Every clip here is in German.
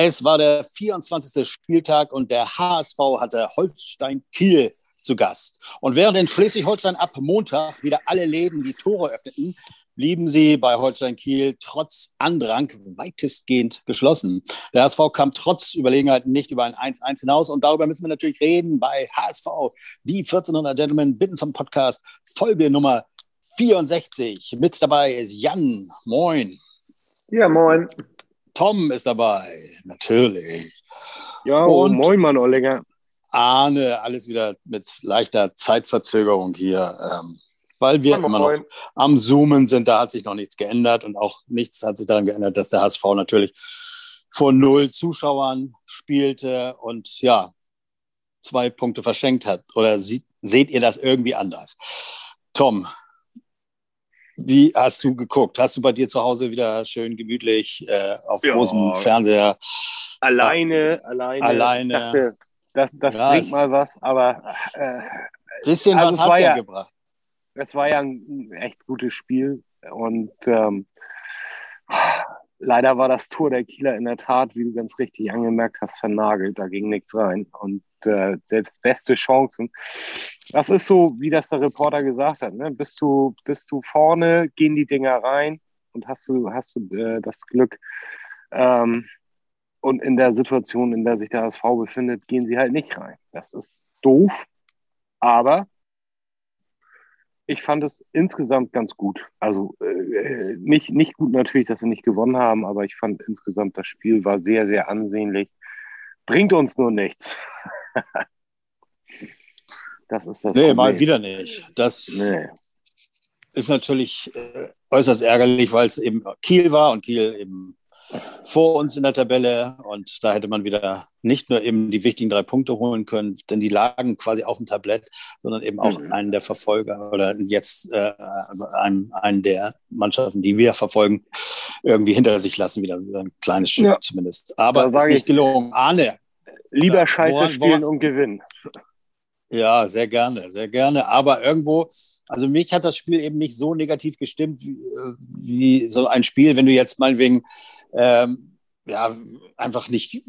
Es war der 24. Spieltag und der HSV hatte Holstein Kiel zu Gast. Und während in Schleswig-Holstein ab Montag wieder alle Läden die Tore öffneten, blieben sie bei Holstein Kiel trotz Andrang weitestgehend geschlossen. Der HSV kam trotz Überlegenheit nicht über ein 1-1 hinaus und darüber müssen wir natürlich reden bei HSV. Die 1400 Gentlemen bitten zum Podcast Folge Nummer 64. Mit dabei ist Jan. Moin. Ja, moin. Tom ist dabei, natürlich. Ja, und moin, Mann, Ollinger. Arne, alles wieder mit leichter Zeitverzögerung hier, ähm, weil wir moin, immer moin. noch am Zoomen sind. Da hat sich noch nichts geändert und auch nichts hat sich daran geändert, dass der HSV natürlich vor null Zuschauern spielte und ja, zwei Punkte verschenkt hat. Oder sieht, seht ihr das irgendwie anders? Tom, wie hast du geguckt? Hast du bei dir zu Hause wieder schön gemütlich äh, auf ja. großem Fernseher? Alleine, alleine. Alleine. Ich dachte, das, das ja, bringt mal was, aber. Äh, bisschen also was hat es ja, gebracht. Es war ja ein echt gutes Spiel und ähm, leider war das Tor der Kieler in der Tat, wie du ganz richtig angemerkt hast, vernagelt. Da ging nichts rein. Und äh, selbst beste Chancen. Das ist so, wie das der Reporter gesagt hat. Ne? Bist, du, bist du vorne, gehen die Dinger rein und hast du, hast du äh, das Glück. Ähm, und in der Situation, in der sich der HSV befindet, gehen sie halt nicht rein. Das ist doof, aber ich fand es insgesamt ganz gut. Also äh, nicht, nicht gut natürlich, dass wir nicht gewonnen haben, aber ich fand insgesamt das Spiel war sehr, sehr ansehnlich. Bringt uns nur nichts. Das ist das. Nee, Problem. mal wieder nicht. Das nee. ist natürlich äh, äußerst ärgerlich, weil es eben Kiel war und Kiel eben vor uns in der Tabelle und da hätte man wieder nicht nur eben die wichtigen drei Punkte holen können, denn die lagen quasi auf dem Tablett, sondern eben auch mhm. einen der Verfolger oder jetzt äh, also einen, einen der Mannschaften, die wir verfolgen, irgendwie hinter sich lassen, wieder ein kleines Stück ja. zumindest. Aber es ist nicht gelungen. Arne. Lieber Scheiße woran, spielen woran, und gewinnen. Ja, sehr gerne, sehr gerne. Aber irgendwo, also mich hat das Spiel eben nicht so negativ gestimmt wie, wie so ein Spiel, wenn du jetzt meinetwegen ähm, ja, einfach nicht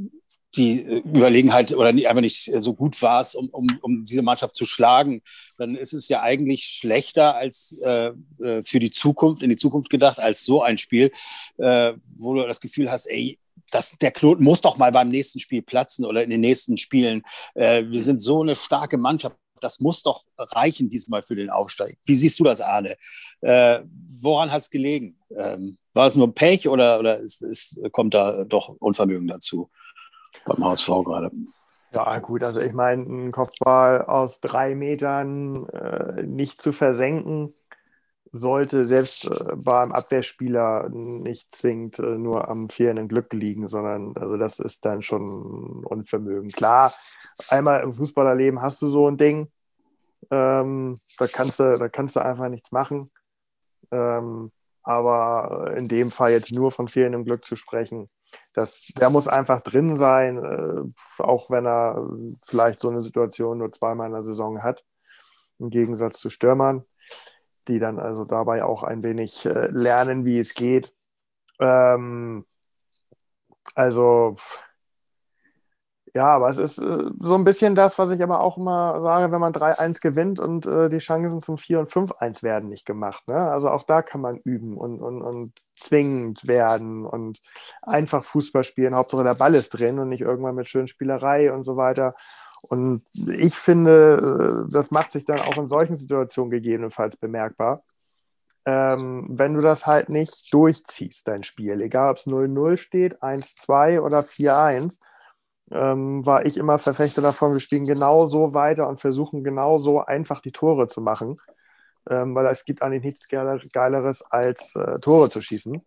die Überlegenheit oder einfach nicht so gut warst, um, um, um diese Mannschaft zu schlagen, dann ist es ja eigentlich schlechter als äh, äh, für die Zukunft, in die Zukunft gedacht, als so ein Spiel, äh, wo du das Gefühl hast, ey, das, der Knoten muss doch mal beim nächsten Spiel platzen oder in den nächsten Spielen. Äh, wir sind so eine starke Mannschaft. Das muss doch reichen diesmal für den Aufstieg. Wie siehst du das, Arne? Äh, woran hat es gelegen? Ähm, war es nur Pech oder, oder ist, ist, kommt da doch Unvermögen dazu beim HSV gerade? Ja, gut, also ich meine, ein Kopfball aus drei Metern äh, nicht zu versenken, sollte selbst äh, beim Abwehrspieler nicht zwingend äh, nur am fehlenden Glück liegen, sondern also das ist dann schon Unvermögen. Klar, einmal im Fußballerleben hast du so ein Ding, ähm, da, kannst du, da kannst du einfach nichts machen. Ähm, aber in dem Fall jetzt nur von fehlendem Glück zu sprechen, das, der muss einfach drin sein, äh, auch wenn er vielleicht so eine Situation nur zweimal in der Saison hat, im Gegensatz zu Stürmern die dann also dabei auch ein wenig äh, lernen, wie es geht. Ähm, also ja, aber es ist äh, so ein bisschen das, was ich aber auch immer sage, wenn man 3-1 gewinnt und äh, die Chancen zum 4 und 5-1 werden nicht gemacht. Ne? Also auch da kann man üben und, und, und zwingend werden und einfach Fußball spielen. Hauptsache der Ball ist drin und nicht irgendwann mit schönen Spielerei und so weiter. Und ich finde, äh, das macht sich dann auch in solchen Situationen gegebenenfalls bemerkbar. Ähm, wenn du das halt nicht durchziehst, dein Spiel, egal ob es 0-0 steht, 1-2 oder 4-1, ähm, war ich immer Verfechter davon, wir spielen genau so weiter und versuchen genau so einfach die Tore zu machen, ähm, weil es gibt eigentlich nichts Geileres als äh, Tore zu schießen.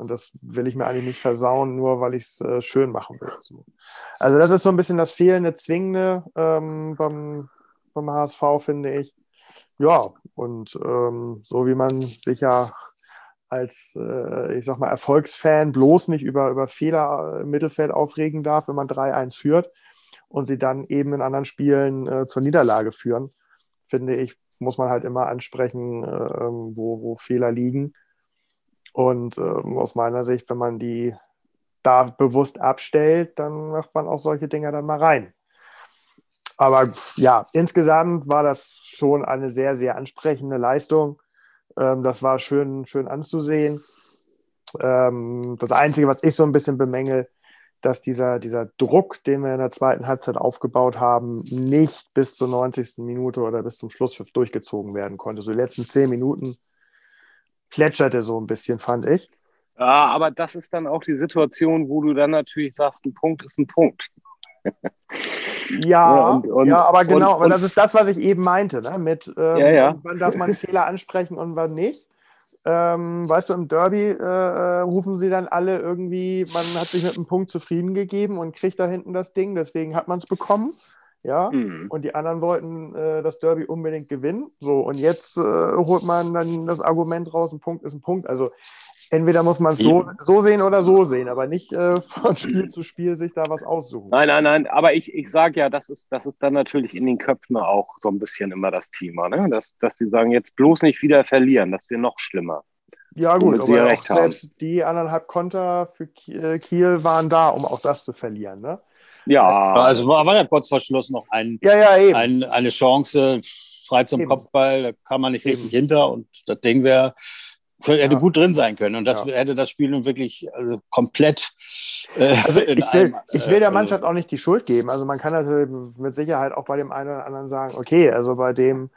Und das will ich mir eigentlich nicht versauen, nur weil ich es äh, schön machen will. So. Also das ist so ein bisschen das fehlende Zwingende ähm, beim, beim HSV, finde ich. Ja, und ähm, so wie man sich ja als, äh, ich sag mal, Erfolgsfan bloß nicht über, über Fehler im Mittelfeld aufregen darf, wenn man 3-1 führt und sie dann eben in anderen Spielen äh, zur Niederlage führen, finde ich, muss man halt immer ansprechen, äh, wo, wo Fehler liegen und äh, aus meiner Sicht, wenn man die da bewusst abstellt, dann macht man auch solche Dinger dann mal rein. Aber ja, insgesamt war das schon eine sehr, sehr ansprechende Leistung. Ähm, das war schön, schön anzusehen. Ähm, das Einzige, was ich so ein bisschen bemängel, dass dieser, dieser Druck, den wir in der zweiten Halbzeit aufgebaut haben, nicht bis zur 90. Minute oder bis zum Schlusspfiff durchgezogen werden konnte. So die letzten zehn Minuten plätscherte so ein bisschen, fand ich. Ja, aber das ist dann auch die Situation, wo du dann natürlich sagst, ein Punkt ist ein Punkt. Ja, und, und, ja, aber genau, und, aber das ist das, was ich eben meinte, ne? mit ähm, ja, ja. wann darf man Fehler ansprechen und wann nicht. Ähm, weißt du, im Derby äh, äh, rufen sie dann alle irgendwie, man hat sich mit einem Punkt zufrieden gegeben und kriegt da hinten das Ding, deswegen hat man es bekommen. Ja, mhm. und die anderen wollten äh, das Derby unbedingt gewinnen. So, und jetzt äh, holt man dann das Argument raus, ein Punkt ist ein Punkt. Also entweder muss man es so, so sehen oder so sehen, aber nicht äh, von Spiel zu Spiel sich da was aussuchen. Nein, nein, nein, aber ich, ich sage ja, das ist, das ist dann natürlich in den Köpfen auch so ein bisschen immer das Thema, ne? dass, dass die sagen, jetzt bloß nicht wieder verlieren, das wäre noch schlimmer. Ja, gut, aber recht selbst haben. die anderthalb Konter für äh, Kiel waren da, um auch das zu verlieren. Ne? Ja. Also war, war ja kurz vor Schluss noch ein, ja, ja, ein, eine Chance, frei zum eben. Kopfball, da kam man nicht eben. richtig hinter und das Ding wäre hätte ja. gut drin sein können. Und das ja. hätte das Spiel nun wirklich also komplett. Äh, also ich, will, einem, ich will der äh, Mannschaft auch nicht die Schuld geben. Also man kann natürlich mit Sicherheit auch bei dem einen oder anderen sagen, okay, also bei dem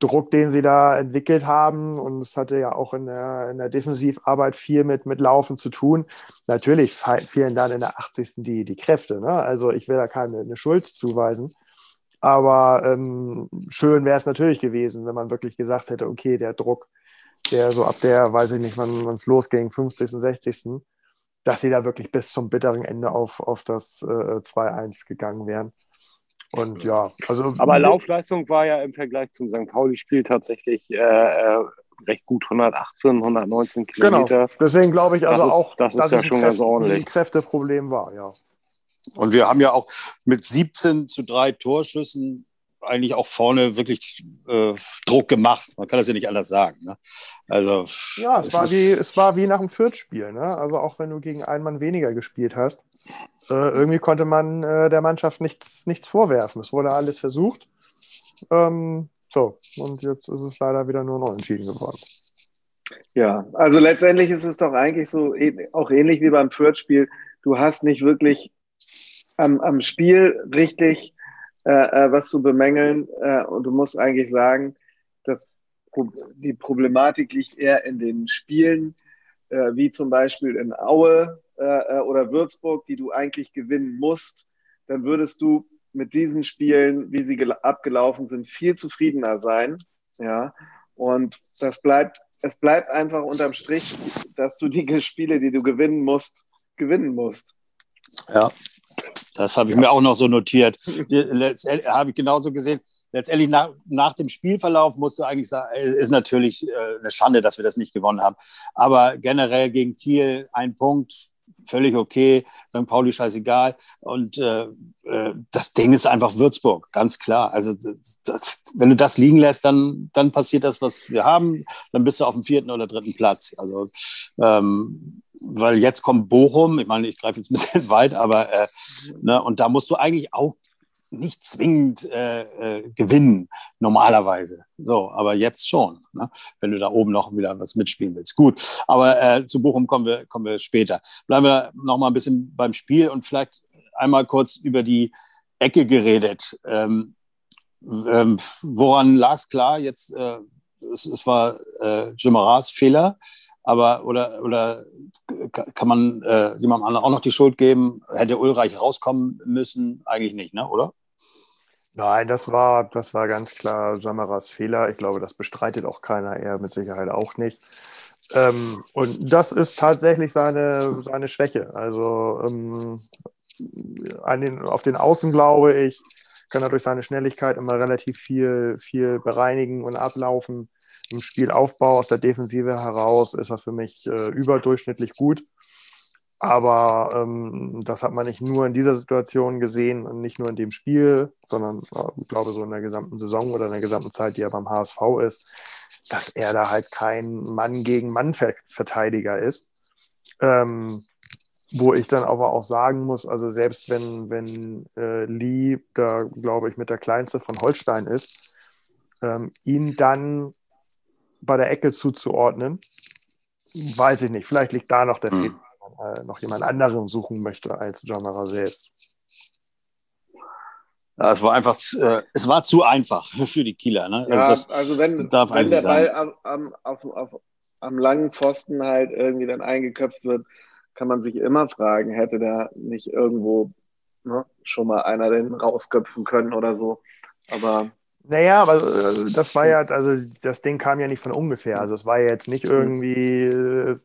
Druck, den sie da entwickelt haben, und es hatte ja auch in der, in der Defensivarbeit viel mit, mit Laufen zu tun. Natürlich fehlen dann in der 80. die, die Kräfte. Ne? Also ich will da keine eine Schuld zuweisen. Aber ähm, schön wäre es natürlich gewesen, wenn man wirklich gesagt hätte, okay, der Druck der so ab der, weiß ich nicht, wann es losging, 50., 60., dass sie da wirklich bis zum bitteren Ende auf, auf das äh, 2-1 gegangen wären. Und ja, also. Aber Laufleistung war ja im Vergleich zum St. Pauli-Spiel tatsächlich äh, äh recht gut 118, 119 Kilometer. Genau, deswegen glaube ich also das auch, das ist ja schon Kräfte, ganz ordentlich. Ein Kräfteproblem war, ja. Und wir haben ja auch mit 17 zu 3 Torschüssen eigentlich auch vorne wirklich äh, Druck gemacht. Man kann das ja nicht anders sagen. Ne? Also, ja, es, es war, wie, es war wie nach dem Fürth-Spiel. Ne? Also auch wenn du gegen einen Mann weniger gespielt hast, äh, irgendwie konnte man äh, der Mannschaft nichts, nichts vorwerfen. Es wurde alles versucht. Ähm, so, und jetzt ist es leider wieder nur noch entschieden geworden. Ja, also letztendlich ist es doch eigentlich so auch ähnlich wie beim Fürth-Spiel. Du hast nicht wirklich am, am Spiel richtig äh, äh, was zu bemängeln. Äh, und du musst eigentlich sagen, dass die Problematik liegt eher in den Spielen, äh, wie zum Beispiel in Aue äh, äh, oder Würzburg, die du eigentlich gewinnen musst. Dann würdest du mit diesen Spielen, wie sie abgelaufen sind, viel zufriedener sein. Ja, und das bleibt, es bleibt einfach unterm Strich, dass du die Spiele, die du gewinnen musst, gewinnen musst. Ja, das habe ich ja. mir auch noch so notiert. habe ich genauso gesehen. Letztendlich nach, nach dem Spielverlauf musst du eigentlich sagen, ist natürlich äh, eine Schande, dass wir das nicht gewonnen haben. Aber generell gegen Kiel ein Punkt, völlig okay. St. Pauli scheißegal. Und äh, äh, das Ding ist einfach Würzburg, ganz klar. Also das, wenn du das liegen lässt, dann, dann passiert das, was wir haben. Dann bist du auf dem vierten oder dritten Platz. Also ähm, weil jetzt kommt Bochum, ich meine, ich greife jetzt ein bisschen weit, aber äh, ne, und da musst du eigentlich auch nicht zwingend äh, äh, gewinnen, normalerweise. So, aber jetzt schon, ne? wenn du da oben noch wieder was mitspielen willst. Gut, aber äh, zu Bochum kommen wir, kommen wir später. Bleiben wir noch mal ein bisschen beim Spiel und vielleicht einmal kurz über die Ecke geredet. Ähm, ähm, woran lag es klar? Jetzt, äh, es, es, war äh, Jimaras Fehler. Aber oder, oder kann man äh, jemandem anderen auch noch die Schuld geben? Hätte Ulreich rauskommen müssen? Eigentlich nicht, ne? oder? Nein, das war, das war ganz klar Samaras Fehler. Ich glaube, das bestreitet auch keiner, er mit Sicherheit auch nicht. Ähm, und das ist tatsächlich seine, seine Schwäche. Also ähm, den, auf den Außen glaube ich, kann er durch seine Schnelligkeit immer relativ viel, viel bereinigen und ablaufen im Spielaufbau aus der Defensive heraus ist er für mich äh, überdurchschnittlich gut. Aber ähm, das hat man nicht nur in dieser Situation gesehen und nicht nur in dem Spiel, sondern äh, ich glaube so in der gesamten Saison oder in der gesamten Zeit, die er beim HSV ist, dass er da halt kein Mann gegen Mann Verteidiger ist. Ähm, wo ich dann aber auch sagen muss, also selbst wenn, wenn äh, Lee da, glaube ich, mit der kleinste von Holstein ist, ähm, ihn dann bei der Ecke zuzuordnen, weiß ich nicht. Vielleicht liegt da noch der hm. Fehler, wenn man äh, noch jemand anderen suchen möchte als Jamara selbst. Ja, es war einfach, äh, es war zu einfach für die Kieler. Ne? Also, ja, das, also wenn, wenn der Ball am, am, auf, auf, am langen Pfosten halt irgendwie dann eingeköpft wird, kann man sich immer fragen, hätte da nicht irgendwo ne, schon mal einer den rausköpfen können oder so. Aber naja, aber äh, das war ja, also das Ding kam ja nicht von ungefähr. Also es war ja jetzt nicht irgendwie, äh,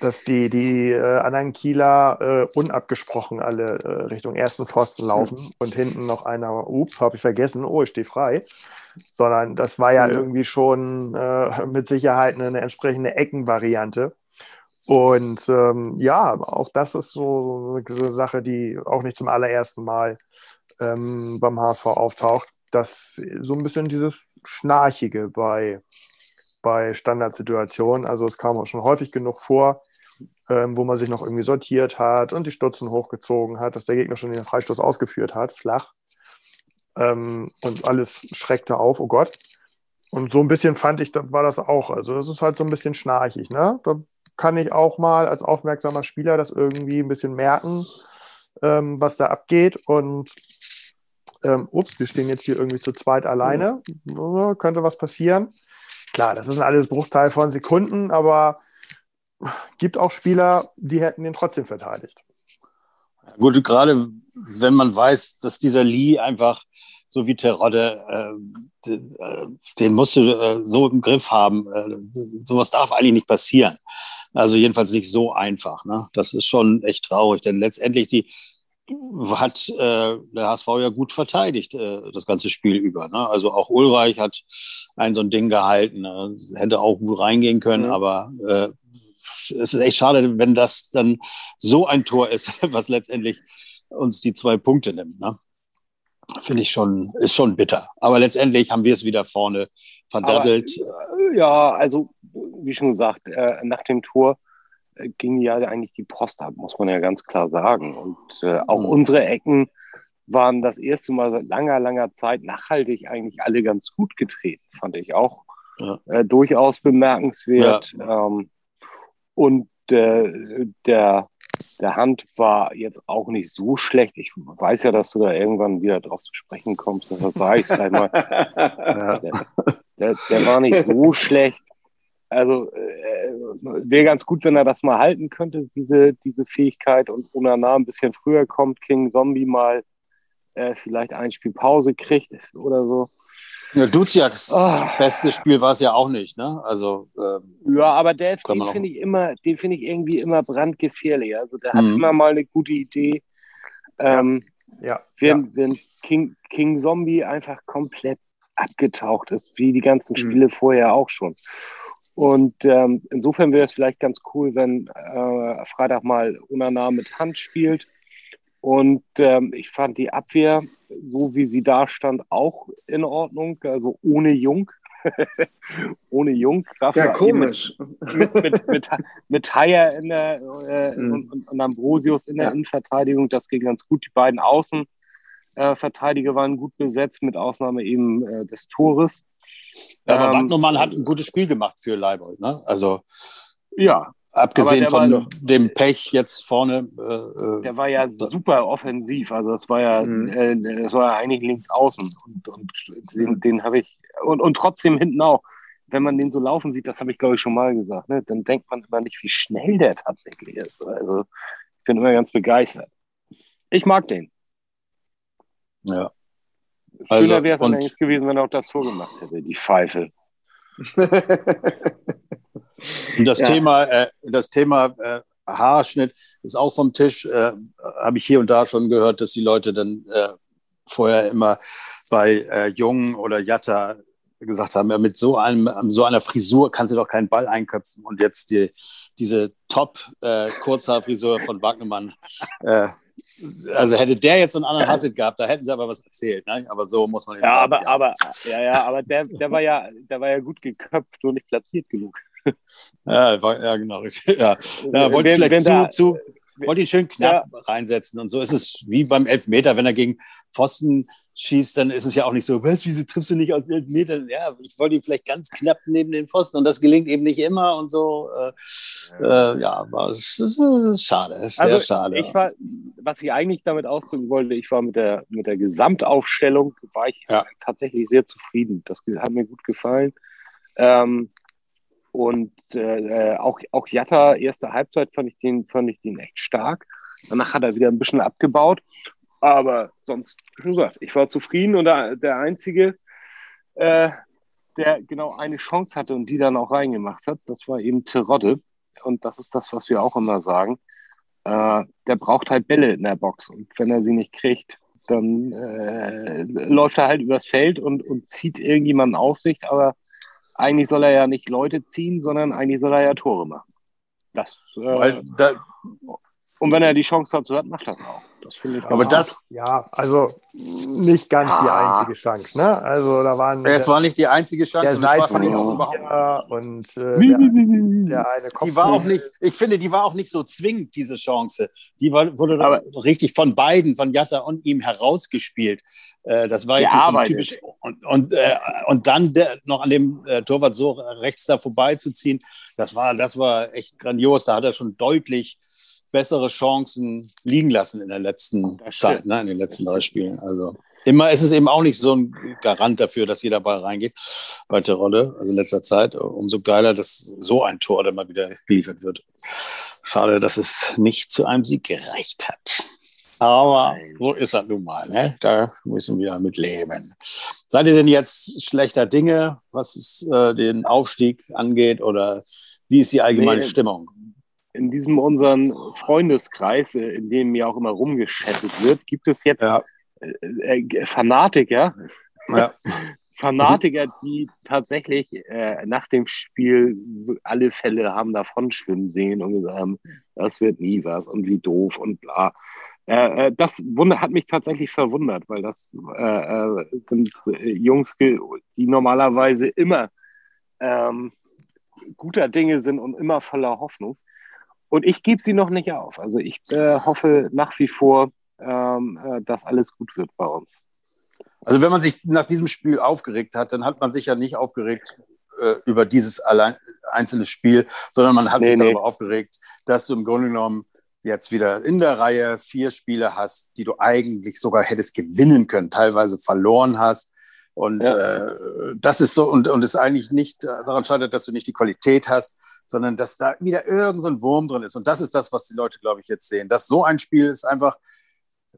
dass die, die äh, anderen Kieler äh, unabgesprochen alle Richtung ersten Pfosten laufen mhm. und hinten noch einer, ups, habe ich vergessen, oh, ich stehe frei. Sondern das war ja irgendwie schon äh, mit Sicherheit eine, eine entsprechende Eckenvariante. Und ähm, ja, auch das ist so eine Sache, die auch nicht zum allerersten Mal ähm, beim HSV auftaucht das so ein bisschen dieses Schnarchige bei, bei Standardsituationen. Also es kam auch schon häufig genug vor, ähm, wo man sich noch irgendwie sortiert hat und die Stutzen hochgezogen hat, dass der Gegner schon den Freistoß ausgeführt hat, flach. Ähm, und alles schreckte auf, oh Gott. Und so ein bisschen fand ich, war das auch. Also das ist halt so ein bisschen schnarchig. Ne? Da kann ich auch mal als aufmerksamer Spieler das irgendwie ein bisschen merken, ähm, was da abgeht. Und ähm, ups, wir stehen jetzt hier irgendwie zu zweit alleine, mhm. könnte was passieren. Klar, das ist ein alles Bruchteil von Sekunden, aber gibt auch Spieler, die hätten den trotzdem verteidigt. Gut, gerade wenn man weiß, dass dieser Lee einfach so wie Terodde, äh, äh, den musst du äh, so im Griff haben. Äh, sowas darf eigentlich nicht passieren. Also jedenfalls nicht so einfach. Ne? Das ist schon echt traurig, denn letztendlich die, hat äh, der HSV ja gut verteidigt, äh, das ganze Spiel über. Ne? Also auch Ulreich hat ein so ein Ding gehalten, ne? hätte auch gut reingehen können, mhm. aber äh, es ist echt schade, wenn das dann so ein Tor ist, was letztendlich uns die zwei Punkte nimmt. Ne? Finde ich schon, ist schon bitter. Aber letztendlich haben wir es wieder vorne verdattelt. Äh, ja, also wie schon gesagt, äh, nach dem Tor ging ja eigentlich die Post ab, muss man ja ganz klar sagen. Und äh, auch mhm. unsere Ecken waren das erste Mal seit langer, langer Zeit nachhaltig eigentlich alle ganz gut getreten, fand ich auch ja. äh, durchaus bemerkenswert. Ja. Ähm, und äh, der, der Hand war jetzt auch nicht so schlecht. Ich weiß ja, dass du da irgendwann wieder drauf zu sprechen kommst. Das sage ich gleich mal. der, der, der war nicht so schlecht. Also äh, wäre ganz gut, wenn er das mal halten könnte, diese, diese Fähigkeit und Unana ein bisschen früher kommt, King Zombie mal äh, vielleicht ein Spiel Pause kriegt oder so. Ja, Duziaks oh. bestes Spiel war es ja auch nicht, ne? Also ähm, ja, aber der, den finde ich immer, den finde ich irgendwie immer brandgefährlich. Also der hat mhm. immer mal eine gute Idee. Ähm, ja. Wenn, ja. wenn King, King Zombie einfach komplett abgetaucht ist, wie die ganzen mhm. Spiele mhm. vorher auch schon. Und ähm, insofern wäre es vielleicht ganz cool, wenn äh, Freitag mal Unana mit Hand spielt. Und ähm, ich fand die Abwehr, so wie sie da stand, auch in Ordnung. Also ohne Jung. ohne Jung. ja, komisch. Mit, mit, mit, mit, mit Haier in der, äh, mhm. und, und, Ambrosius in der ja. Innenverteidigung. Das ging ganz gut. Die beiden Außenverteidiger äh, waren gut besetzt, mit Ausnahme eben äh, des Tores. Ja, aber ähm, Wagnermann hat ein gutes Spiel gemacht für Leibold. Ne? Also, ja. Abgesehen von war, dem Pech jetzt vorne. Äh, der war ja super offensiv. Also, das war ja, mhm. äh, das war ja eigentlich links außen. Und, und den, den habe ich. Und, und trotzdem hinten auch. Wenn man den so laufen sieht, das habe ich glaube ich schon mal gesagt, ne? dann denkt man immer nicht, wie schnell der tatsächlich ist. Also, ich bin immer ganz begeistert. Ich mag den. Ja. Schöner also, wäre es allerdings gewesen, wenn er auch das Tor gemacht hätte, die Pfeife. das, ja. Thema, äh, das Thema äh, Haarschnitt ist auch vom Tisch. Äh, Habe ich hier und da schon gehört, dass die Leute dann äh, vorher immer bei äh, Jung oder Jatta gesagt haben, ja, mit so, einem, so einer Frisur kannst du doch keinen Ball einköpfen. Und jetzt die, diese Top-Kurzhaarfrisur äh, von Wagnermann äh, also hätte der jetzt so einen anderen Hatted gehabt, da hätten sie aber was erzählt. Ne? Aber so muss man ja, sagen, aber, ja. aber ja, ja, aber der, der war ja, der war ja gut geköpft, nur nicht platziert genug. Ja, war, ja genau. Ja, ja wollte Wenn- vielleicht wenn zu, da- zu, wollte ihn schön knapp reinsetzen. Und so ist es wie beim Elfmeter, wenn er gegen Pfosten schießt, dann ist es ja auch nicht so, was, wieso triffst du nicht aus Elfmetern? Ja, ich wollte ihn vielleicht ganz knapp neben den Pfosten und das gelingt eben nicht immer und so. Äh, äh, ja, war, es ist, es ist schade, es ist sehr Also schade. ich war, was ich eigentlich damit ausdrücken wollte, ich war mit der, mit der Gesamtaufstellung, war ich Ja. tatsächlich sehr zufrieden. Das hat mir gut gefallen. Ähm, und äh, äh, auch, auch Jatta, erste Halbzeit fand ich, den, fand ich den echt stark. Danach hat er wieder ein bisschen abgebaut. Aber sonst, wie gesagt, ich war zufrieden und der, Einzige, äh, der genau eine Chance hatte und die dann auch reingemacht hat, das war eben Terodde. Und das ist das, was wir auch immer sagen. Äh, der braucht halt Bälle in der Box. Und wenn er sie nicht kriegt, dann äh, läuft er halt übers Feld und, und zieht irgendjemanden auf sich. Aber eigentlich soll er ja nicht Leute ziehen, sondern eigentlich soll er ja Tore machen. Das, äh, Weil da, und wenn er die Chance dazu hat, macht er es auch. Das finde ich aber das, Ja, also nicht ganz die Ah. einzige Chance. Ne? Also da waren es war nicht die einzige Chance. der und überhaupt- und äh, der, der eine Kopf. Die war auch nicht, ich finde, die war auch nicht so zwingend, diese Chance. Die war, wurde Aber- richtig von beiden, von Jatta und ihm herausgespielt. Äh, das war jetzt nicht so typisch. Und, und, äh, und dann der, noch an dem äh, Torwart so rechts da vorbeizuziehen, das war, das war echt grandios. Da hat er schon deutlich bessere Chancen liegen lassen in der letzten Zeit, ne, in den letzten drei Spielen. Also immer ist es eben auch nicht so ein Garant dafür, dass jeder Ball reingeht bei Terodde, also in letzter Zeit. Umso geiler, dass so ein Tor dann mal wieder geliefert wird. Schade, dass es nicht zu einem Sieg gereicht hat. Aber so ist das nun mal. Ne? Da müssen wir mit leben. Seid ihr denn jetzt schlechter Dinge, was es, äh, den Aufstieg angeht? Oder wie ist die allgemeine Nee. Stimmung? In diesem unseren Freundeskreis, äh, in dem ja auch immer rumgeschattet wird, gibt es jetzt Ja. äh, äh, Fanatiker, Ja. Fanatiker, die tatsächlich äh, nach dem Spiel alle Fälle haben davon schwimmen sehen und gesagt haben, das wird nie was und wie doof und bla. Äh, das wunder- hat mich tatsächlich verwundert, weil das äh, sind Jungs, die normalerweise immer ähm, guter Dinge sind und immer voller Hoffnung. Und ich gebe sie noch nicht auf. Also ich äh, hoffe nach wie vor, ähm, äh, dass alles gut wird bei uns. Also wenn man sich nach diesem Spiel aufgeregt hat, dann hat man sich ja nicht aufgeregt äh, über dieses allein, einzelne Spiel, sondern man hat Nee, sich nee. darüber aufgeregt, dass du im Grunde genommen jetzt wieder in der Reihe vier Spiele hast, die du eigentlich sogar hättest gewinnen können, teilweise verloren hast. Und Ja. äh, das ist so, und, und es eigentlich nicht daran scheitert, dass du nicht die Qualität hast, sondern dass da wieder irgend so ein Wurm drin ist. Und das ist das, was die Leute, glaube ich, jetzt sehen. Dass so ein Spiel ist einfach,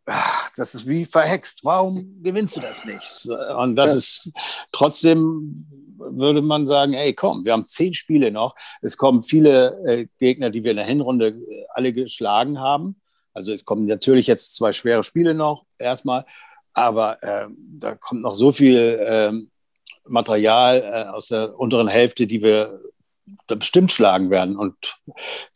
ach, das ist wie verhext. Warum gewinnst du das nicht? Und das Ja. ist trotzdem, würde man sagen, ey, komm, wir haben zehn Spiele noch. Es kommen viele äh, Gegner, die wir in der Hinrunde äh, alle geschlagen haben. Also es kommen natürlich jetzt zwei schwere Spiele noch, erstmal. Aber ähm, da kommt noch so viel ähm, Material äh, aus der unteren Hälfte, die wir da bestimmt schlagen werden. Und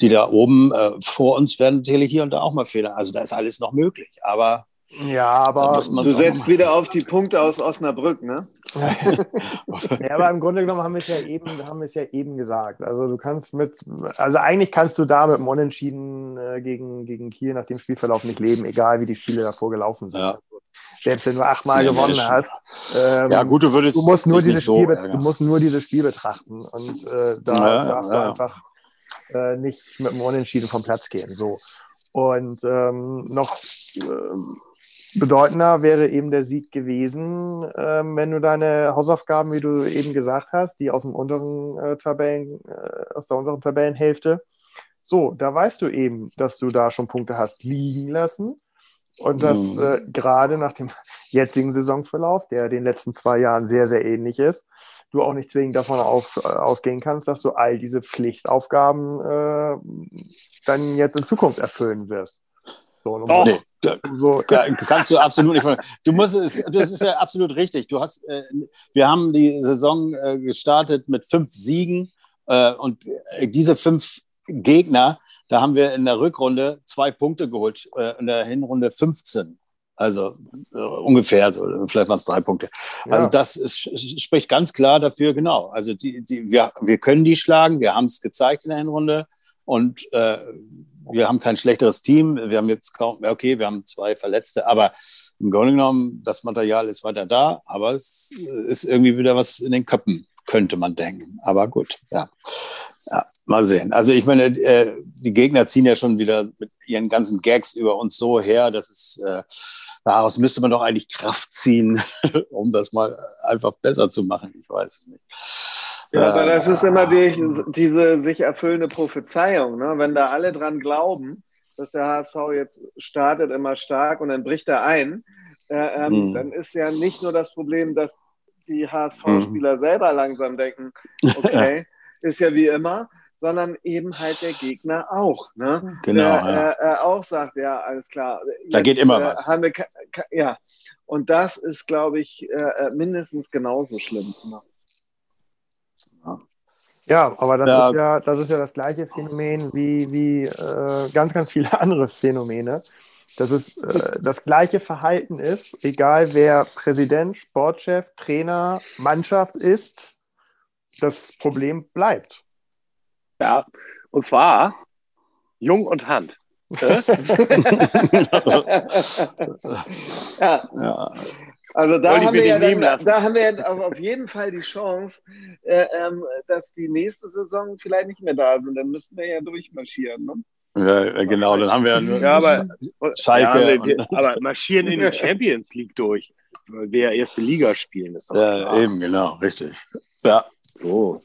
die da oben äh, vor uns werden sicherlich hier und da auch mal Fehler. Also da ist alles noch möglich. Aber Ja, aber, Du setzt wieder auf die Punkte aus Osnabrück, ne? ja, aber im Grunde genommen haben wir es ja eben, haben wir es ja eben gesagt. Also du kannst mit, also eigentlich kannst du da mit dem Unentschieden äh, gegen, gegen Kiel nach dem Spielverlauf nicht leben, egal wie die Spiele davor gelaufen sind. Ja. Selbst wenn du achtmal Ja, gewonnen das hast. Ähm, ja, gut, du würdest du musst nur dieses so Spiel, du musst nur dieses Spiel betrachten und äh, da Ja, darfst du einfach äh, nicht mit dem Unentschieden vom Platz gehen. So. Und ähm, noch ähm, bedeutender wäre eben der Sieg gewesen, ähm, wenn du deine Hausaufgaben, wie du eben gesagt hast, die aus dem unteren äh, Tabellen, äh, aus der unteren Tabellenhälfte, so, da weißt du eben, dass du da schon Punkte hast liegen lassen. Und das Mhm. äh, gerade nach dem jetzigen Saisonverlauf, der den letzten zwei Jahren sehr, sehr ähnlich ist, du auch nicht zwingend davon auf, äh, ausgehen kannst, dass du all diese Pflichtaufgaben äh, dann jetzt in Zukunft erfüllen wirst. So, und Doch. Nee, da, umso, Ja, kannst du absolut nicht. Du musst es, das ist ja absolut richtig. Du hast, äh, wir haben die Saison äh, gestartet mit fünf Siegen äh, und äh, diese fünf Gegner, da haben wir in der Rückrunde zwei Punkte geholt, äh, in der Hinrunde 15. Also äh, ungefähr, so, vielleicht waren es drei Punkte. Ja. Also das ist, spricht ganz klar dafür, genau. Also die, die, wir, wir können die schlagen, wir haben es gezeigt in der Hinrunde und äh, wir haben kein schlechteres Team. Wir haben jetzt kaum, okay, wir haben zwei Verletzte, aber im Grunde genommen, das Material ist weiter da, aber es ist irgendwie wieder was in den Köpfen, könnte man denken. Aber gut, ja. Ja, mal sehen. Also ich meine, äh, die Gegner ziehen ja schon wieder mit ihren ganzen Gags über uns so her, dass es äh, daraus müsste man doch eigentlich Kraft ziehen, um das mal einfach besser zu machen. Ich weiß es nicht. Ja, aber das ist immer die, diese sich erfüllende Prophezeiung. Ne? Wenn da alle dran glauben, dass der HSV jetzt startet immer stark und dann bricht er ein, äh, ähm, hm. dann ist ja nicht nur das Problem, dass die HSV-Spieler hm. selber langsam denken, okay, ist ja wie immer, sondern eben halt der Gegner auch. Ne? Genau. Der, ja. äh, äh, auch sagt, ja, alles klar. Jetzt, da geht immer äh, was. Wir, ja, und das ist, glaube ich, äh, äh, mindestens genauso schlimm. Ne? Ja, aber das, ja. Ist ja, das ist ja das gleiche Phänomen wie, wie äh, ganz, ganz viele andere Phänomene. Dass es äh, das gleiche Verhalten ist, egal wer Präsident, Sportchef, Trainer, Mannschaft ist, das Problem bleibt. Ja, und zwar Jung und Hand. ja. ja. Also da haben, wir ja dann, da haben wir ja auf jeden Fall die Chance, äh, ähm, dass die nächste Saison vielleicht nicht mehr da sind. Dann müssten wir ja durchmarschieren. Ne? Ja, genau, dann haben wir ja nur ja, aber, Schalke. Ja, wir, aber marschieren in die Champions League durch. Wer erste Liga spielen ist. Doch ja, klar. eben, genau, richtig. Ja. So.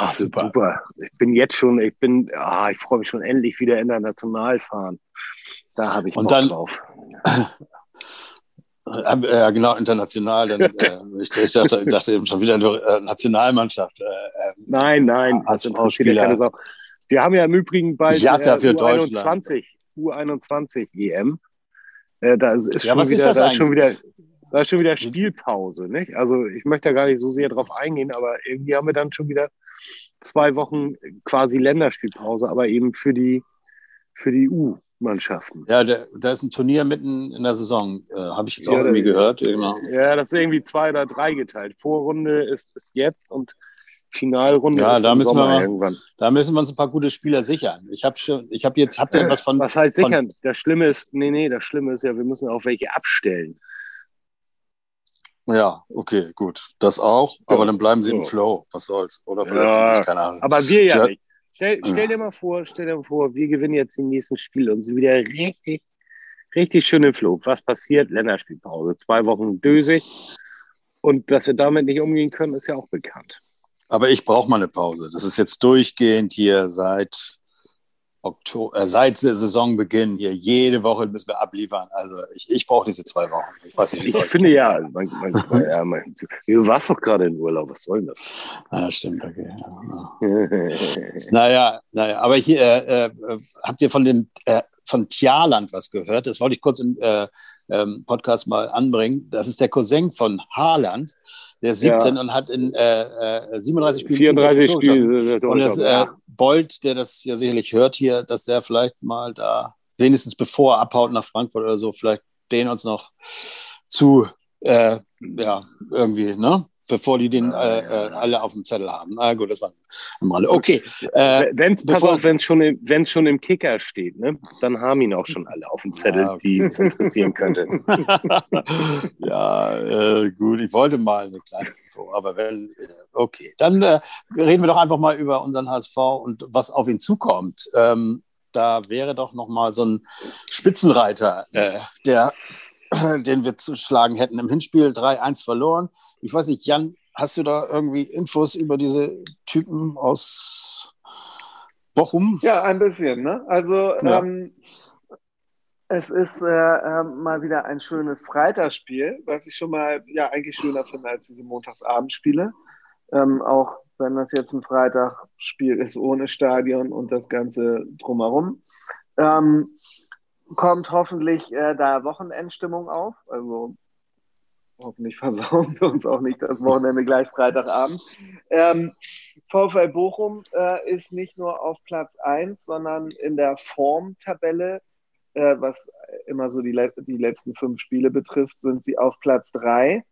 Das super. super. Ich bin jetzt schon, ich bin, ah, ich freue mich schon endlich wieder international fahren. Da habe ich Bock Und dann, drauf. Ja, genau, international. Dann, äh, ich, ich, dachte, ich, dachte, eben schon wieder äh, Nationalmannschaft. Äh, ähm, nein, nein, als Spieler. Wir haben ja im Übrigen bald ja, äh, U21, U21 EM. Äh, da ist, ja, schon, wieder, ist da ist schon wieder, da ist schon wieder Spielpause. Nicht? Also ich möchte da gar nicht so sehr drauf eingehen, aber irgendwie haben wir dann schon wieder zwei Wochen quasi Länderspielpause, aber eben für die, für die U. Mannschaften. Ja, da ist ein Turnier mitten in der Saison, äh, habe ich jetzt auch ja, irgendwie gehört. Genau. Ja, das ist irgendwie zwei oder drei geteilt. Vorrunde ist, ist jetzt und Finalrunde ja, ist da müssen Sommer wir, irgendwann. Da müssen wir uns ein paar gute Spieler sichern. Ich habe schon, ich habe jetzt, habt ihr was von. Was heißt sichern? Das Schlimme ist, nee, nee, das Schlimme ist ja, wir müssen auch welche abstellen. Ja, okay, gut. Das auch, aber dann bleiben sie im Flow. Was soll's? Oder verletzen ja, sich, keine Ahnung. Aber wir ja nicht. Stell, stell, dir mal vor, stell dir mal vor, wir gewinnen jetzt die nächsten Spiele und sind wieder richtig, richtig schön im Flug. Was passiert? Länderspielpause. Zwei Wochen dösig. Und dass wir damit nicht umgehen können, ist ja auch bekannt. Aber ich brauche mal eine Pause. Das ist jetzt durchgehend hier seit Oktober, äh, seit Saisonbeginn hier jede Woche müssen wir abliefern. Also ich, ich brauche diese zwei Wochen. Ich, weiß nicht, ich finde ja, man, man, ja man, du warst doch gerade in Urlaub, was soll das? Ja, stimmt, okay. Ja. naja, naja, aber hier äh, äh, habt ihr von dem äh, von Tjaland was gehört? Das wollte ich kurz im äh, ähm, Podcast mal anbringen. Das ist der Cousin von Haaland, der 17 ja. und hat in äh, 37 Spielen 34 Spiele. Und das, äh, Bolt, der das ja sicherlich hört hier, dass der vielleicht mal da, wenigstens bevor er abhaut nach Frankfurt oder so, vielleicht den uns noch zu, äh, ja, irgendwie, ne? Bevor die den äh, äh, alle auf dem Zettel haben. Ah, gut, das war am Rande. Okay. Äh, auf, wenn es schon, im, schon im Kicker steht, ne, dann haben ihn auch schon alle auf dem Zettel, ah, okay. die es interessieren könnte. ja, äh, gut, ich wollte mal eine kleine Info, aber wenn, äh, okay. Dann äh, reden wir doch einfach mal über unseren HSV und was auf ihn zukommt. Ähm, da wäre doch noch mal so ein Spitzenreiter, der den wir zu schlagen hätten. Im Hinspiel 3-1 verloren. Ich weiß nicht, Jan, hast du da irgendwie Infos über diese Typen aus Bochum? Ja, ein bisschen. Ne? Also ja. ähm, es ist äh, äh, mal wieder ein schönes Freitagsspiel, was ich schon mal ja eigentlich schöner finde als diese Montagsabendspiele. Ähm, auch wenn das jetzt ein Freitagsspiel ist ohne Stadion und das Ganze drumherum. Ähm, kommt hoffentlich äh, da Wochenendstimmung auf. Also hoffentlich versauen wir uns auch nicht das Wochenende gleich Freitagabend. Ähm, VfL Bochum äh, ist nicht nur auf Platz 1, sondern in der Formtabelle äh, was immer so die, let die letzten fünf Spiele betrifft, sind sie auf Platz drei.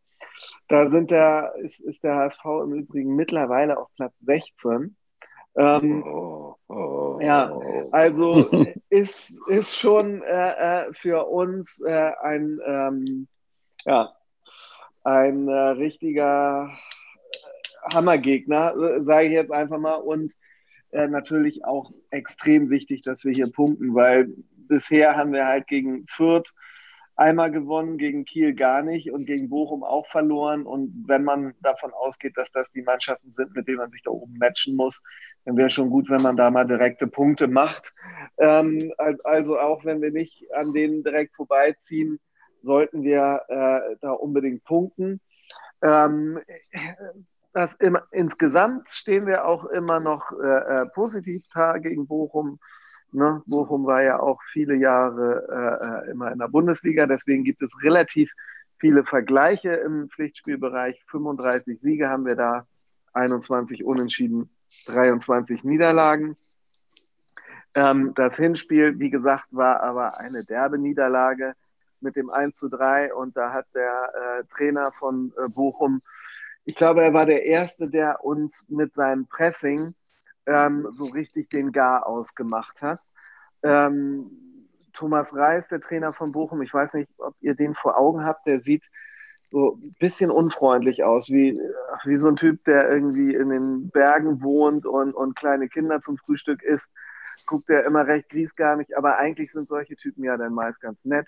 Da sind der, ist, ist der HSV im Übrigen mittlerweile auf Platz 16. Ähm, oh, oh, ja, also ist, ist schon äh, äh, für uns äh, ein, ähm, ja, ein äh, richtiger Hammergegner, äh, sage ich jetzt einfach mal. Und äh, natürlich auch extrem wichtig, dass wir hier punkten, weil bisher haben wir halt gegen Fürth einmal gewonnen, gegen Kiel gar nicht und gegen Bochum auch verloren. Und wenn man davon ausgeht, dass das die Mannschaften sind, mit denen man sich da oben matchen muss, dann wäre schon gut, wenn man da mal direkte Punkte macht. Ähm, also auch wenn wir nicht an denen direkt vorbeiziehen, sollten wir äh, da unbedingt punkten. Ähm, immer, insgesamt stehen wir auch immer noch äh, äh, positiv da gegen Bochum. Ne? Bochum war ja auch viele Jahre äh, äh, immer in der Bundesliga, deswegen gibt es relativ viele Vergleiche im Pflichtspielbereich. 35 Siege haben wir da, 21 Unentschieden, 23 Niederlagen. Ähm, das Hinspiel, wie gesagt, war aber eine derbe Niederlage mit dem 1 zu 3 und da hat der äh, Trainer von äh, Bochum ich glaube, er war der Erste, der uns mit seinem Pressing ähm, so richtig den Gar ausgemacht hat. Ähm, Thomas Reis, der Trainer von Bochum, ich weiß nicht, ob ihr den vor Augen habt, der sieht so ein bisschen unfreundlich aus, wie, wie so ein Typ, der irgendwie in den Bergen wohnt und, und kleine Kinder zum Frühstück isst. Guckt er immer recht griesgarnig, aber eigentlich sind solche Typen ja dann meist ganz nett.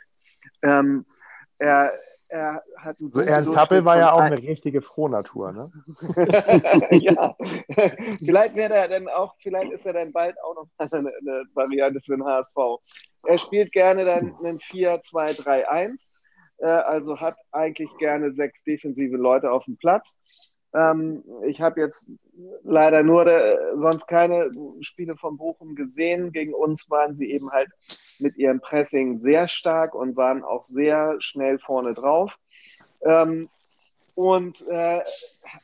Ähm, er, er hat einen so Ernst Happel war ja auch eine richtige Frohnatur, ne? ja, vielleicht wäre er dann auch, vielleicht ist er dann bald auch noch eine, eine Variante für den HSV. Er spielt gerne dann einen 4-2-3-1, äh, also hat eigentlich gerne sechs defensive Leute auf dem Platz. Ähm, ich habe jetzt leider nur der, sonst keine Spiele von Bochum gesehen. Gegen uns waren sie eben halt mit ihrem Pressing sehr stark und waren auch sehr schnell vorne drauf. Ähm, und äh,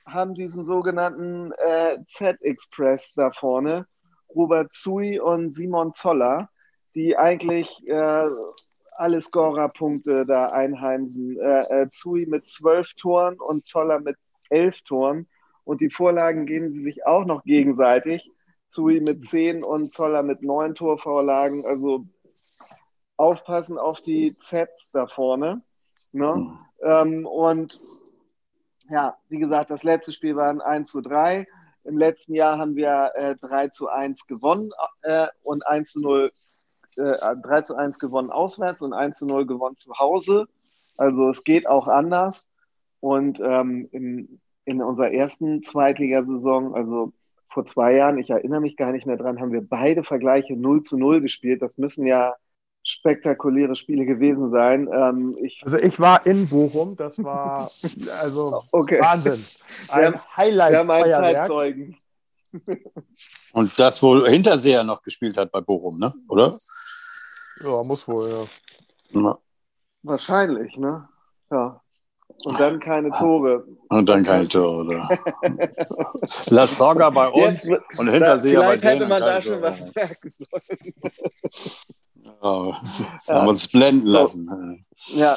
haben diesen sogenannten äh, Z-Express da vorne, Robert Zui und Simon Zoller, die eigentlich äh, alle Scorerpunkte da einheimsen. Äh, äh, Zui mit zwölf Toren und Zoller mit elf Toren. Und die Vorlagen geben sie sich auch noch gegenseitig. Zui mit zehn und Zoller mit neun Torvorlagen. Also aufpassen auf die Zs da vorne. Ne? Mhm. Ähm, und ja, wie gesagt, das letzte Spiel war ein 1 zu 3. Im letzten Jahr haben wir äh, 3 zu 1 gewonnen äh, und 1 zu 0, äh, 3 zu 1 gewonnen auswärts und 1 zu 0 gewonnen zu Hause. Also es geht auch anders. Und ähm, in, in unserer ersten Zweitligasaison, also vor zwei Jahren, ich erinnere mich gar nicht mehr dran, haben wir beide Vergleiche 0 zu 0 gespielt. Das müssen ja spektakuläre Spiele gewesen sein. Ähm, ich also ich war in Bochum, das war also okay. Wahnsinn. Ein wir, Highlight. Wir haben einen Zeitzeugen. Und das wohl Hinterseher noch gespielt hat bei Bochum, ne? Oder? Ja, muss wohl, ja. ja. Wahrscheinlich, ne? Ja. Und dann keine Tore. Und dann keine Tore, oder? La Soga bei uns Jetzt, und Hinterseher bei denen. Vielleicht hätte man da schon was merken sollen. oh, haben uns blenden lassen. Ja,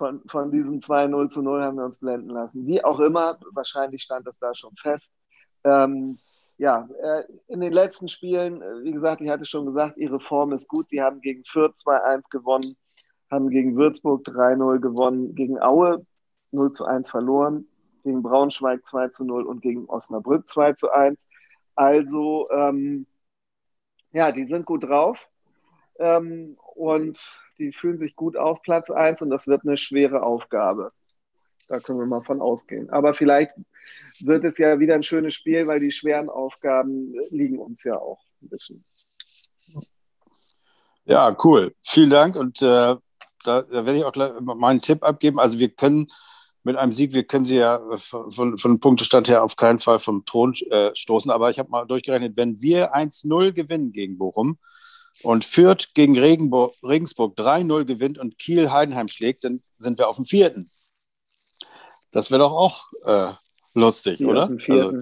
von, von diesem 2-0 zu 0 haben wir uns blenden lassen. Wie auch immer, wahrscheinlich stand das da schon fest. Ähm, ja, äh, in den letzten Spielen, äh, wie gesagt, ich hatte schon gesagt, ihre Form ist gut. Sie haben gegen Fürth 2-1 gewonnen haben gegen Würzburg 3-0 gewonnen, gegen Aue 0 zu 1 verloren, gegen Braunschweig 2 zu 0 und gegen Osnabrück 2 zu 1. Also, ähm, ja, die sind gut drauf ähm, und die fühlen sich gut auf Platz 1 und das wird eine schwere Aufgabe. Da können wir mal von ausgehen. Aber vielleicht wird es ja wieder ein schönes Spiel, weil die schweren Aufgaben liegen uns ja auch ein bisschen. Ja, cool. Vielen Dank und äh, da, da werde ich auch gleich meinen Tipp abgeben. Also wir können mit einem Sieg, wir können sie ja von, von Punktestand her auf keinen Fall vom Thron äh, stoßen. Aber ich habe mal durchgerechnet, wenn wir 1-0 gewinnen gegen Bochum und Fürth gegen Regenburg, Regensburg 3-0 gewinnt und Kiel Heidenheim schlägt, dann sind wir auf dem vierten. Das wäre doch auch äh, lustig, Hier oder? Also,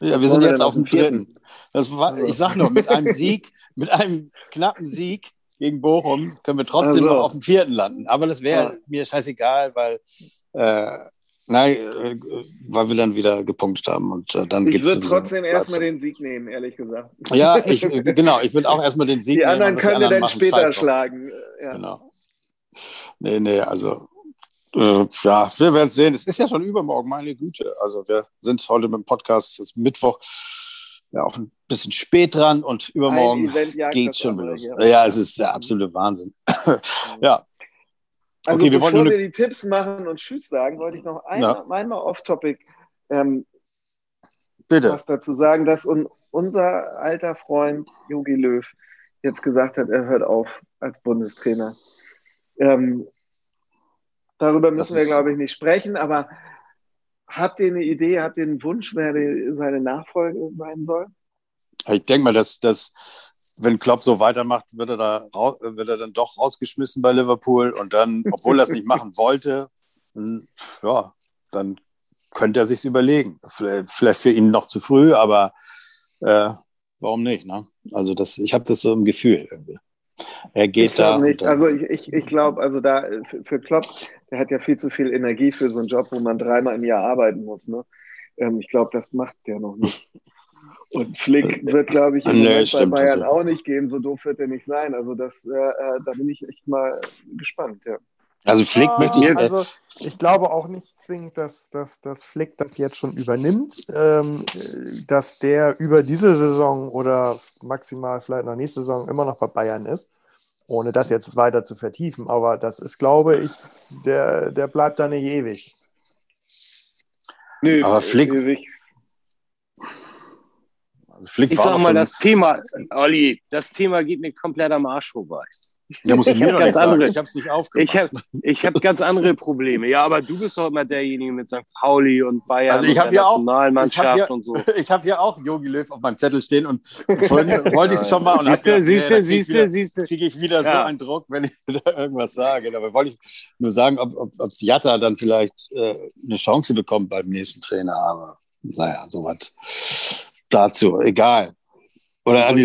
ja, wir sind jetzt auf dem dritten. Das war, ich sage nur, mit einem Sieg, mit einem knappen Sieg gegen Bochum können wir trotzdem Also. noch auf dem vierten landen. Aber das wäre Ja. mir scheißegal, weil, äh, nein, äh, weil wir dann wieder gepunktet haben. Und äh, dann Ich würde trotzdem erstmal den Sieg nehmen, ehrlich gesagt. Ja, ich, äh, genau, ich würde auch erstmal den Sieg Die nehmen, anderen und was können wir dann später schlagen. Ja. Genau. Nee, nee, also äh, ja, wir werden sehen. Es ist ja schon übermorgen, meine Güte. Also wir sind heute mit dem Podcast, es ist Mittwoch, ja auch ein bisschen spät dran und übermorgen geht schon andere los. Ja, es ist der absolute Wahnsinn. ja, Also Okay, wir bevor wir die Tipps machen und Tschüss sagen, wollte ich noch einmal, einmal off-topic ähm, was dazu sagen, dass un unser alter Freund Jogi Löw jetzt gesagt hat, er hört auf als Bundestrainer. Ähm, darüber müssen wir, glaube ich, nicht sprechen, aber habt ihr eine Idee, habt ihr einen Wunsch, wer die, seine Nachfolge sein soll? Ich denke mal, dass, dass wenn Klopp so weitermacht, wird er, da, rau- wird er dann doch rausgeschmissen bei Liverpool und dann, obwohl er es nicht machen wollte, dann, ja, dann könnte er sich überlegen. Vielleicht, vielleicht für ihn noch zu früh, aber äh, warum nicht? Ne? Also das, ich habe das so im Gefühl irgendwie. Er geht ich da. nicht. Also ich, ich, ich glaube, also da äh, für, für Klopp, der hat ja viel zu viel Energie für so einen Job, wo man dreimal im Jahr arbeiten muss. Ne? Ähm, ich glaube, das macht der noch nicht. Und Flick wird, glaube ich, Nee, bei stimmt, Bayern also. auch nicht gehen. So doof wird er nicht sein. Also das, äh, äh, da bin ich echt mal gespannt. Ja. Also Flick Ja, möchte ich. Also ich glaube auch nicht zwingend, dass, dass, dass Flick das jetzt schon übernimmt. Ähm, dass der über diese Saison oder maximal vielleicht noch nächste Saison immer noch bei Bayern ist, ohne das jetzt weiter zu vertiefen. Aber das ist, glaube ich, der, der bleibt da nicht ewig. Nö, Aber Flick- ewig. also Flick Ich war sag mal, das Thema, Olli, das Thema geht mir komplett am Arsch vorbei. Der muss ich mir hab doch ganz nicht sagen. andere- Ich habe es nicht aufgemacht. Ich habe ich hab ganz andere Probleme. Ja, aber du bist doch immer derjenige mit St. Pauli und Bayern Also ich und der ja auch- Nationalmannschaft ich hab ja- und so. Ich habe hier auch Yogi Löw auf meinem Zettel stehen und vorhin wollte ich es schon mal und hab Siehst du, gedacht, siehst nee, du, da krieg ich siehst wieder- du, siehst du. kriege ich wieder so Ja. einen Druck, wenn ich wieder irgendwas sage. Aber wollte ich nur sagen, ob, ob, ob Jatta dann vielleicht äh, eine Chance bekommt beim nächsten Trainer. Aber naja, sowas dazu. Egal. Oder an die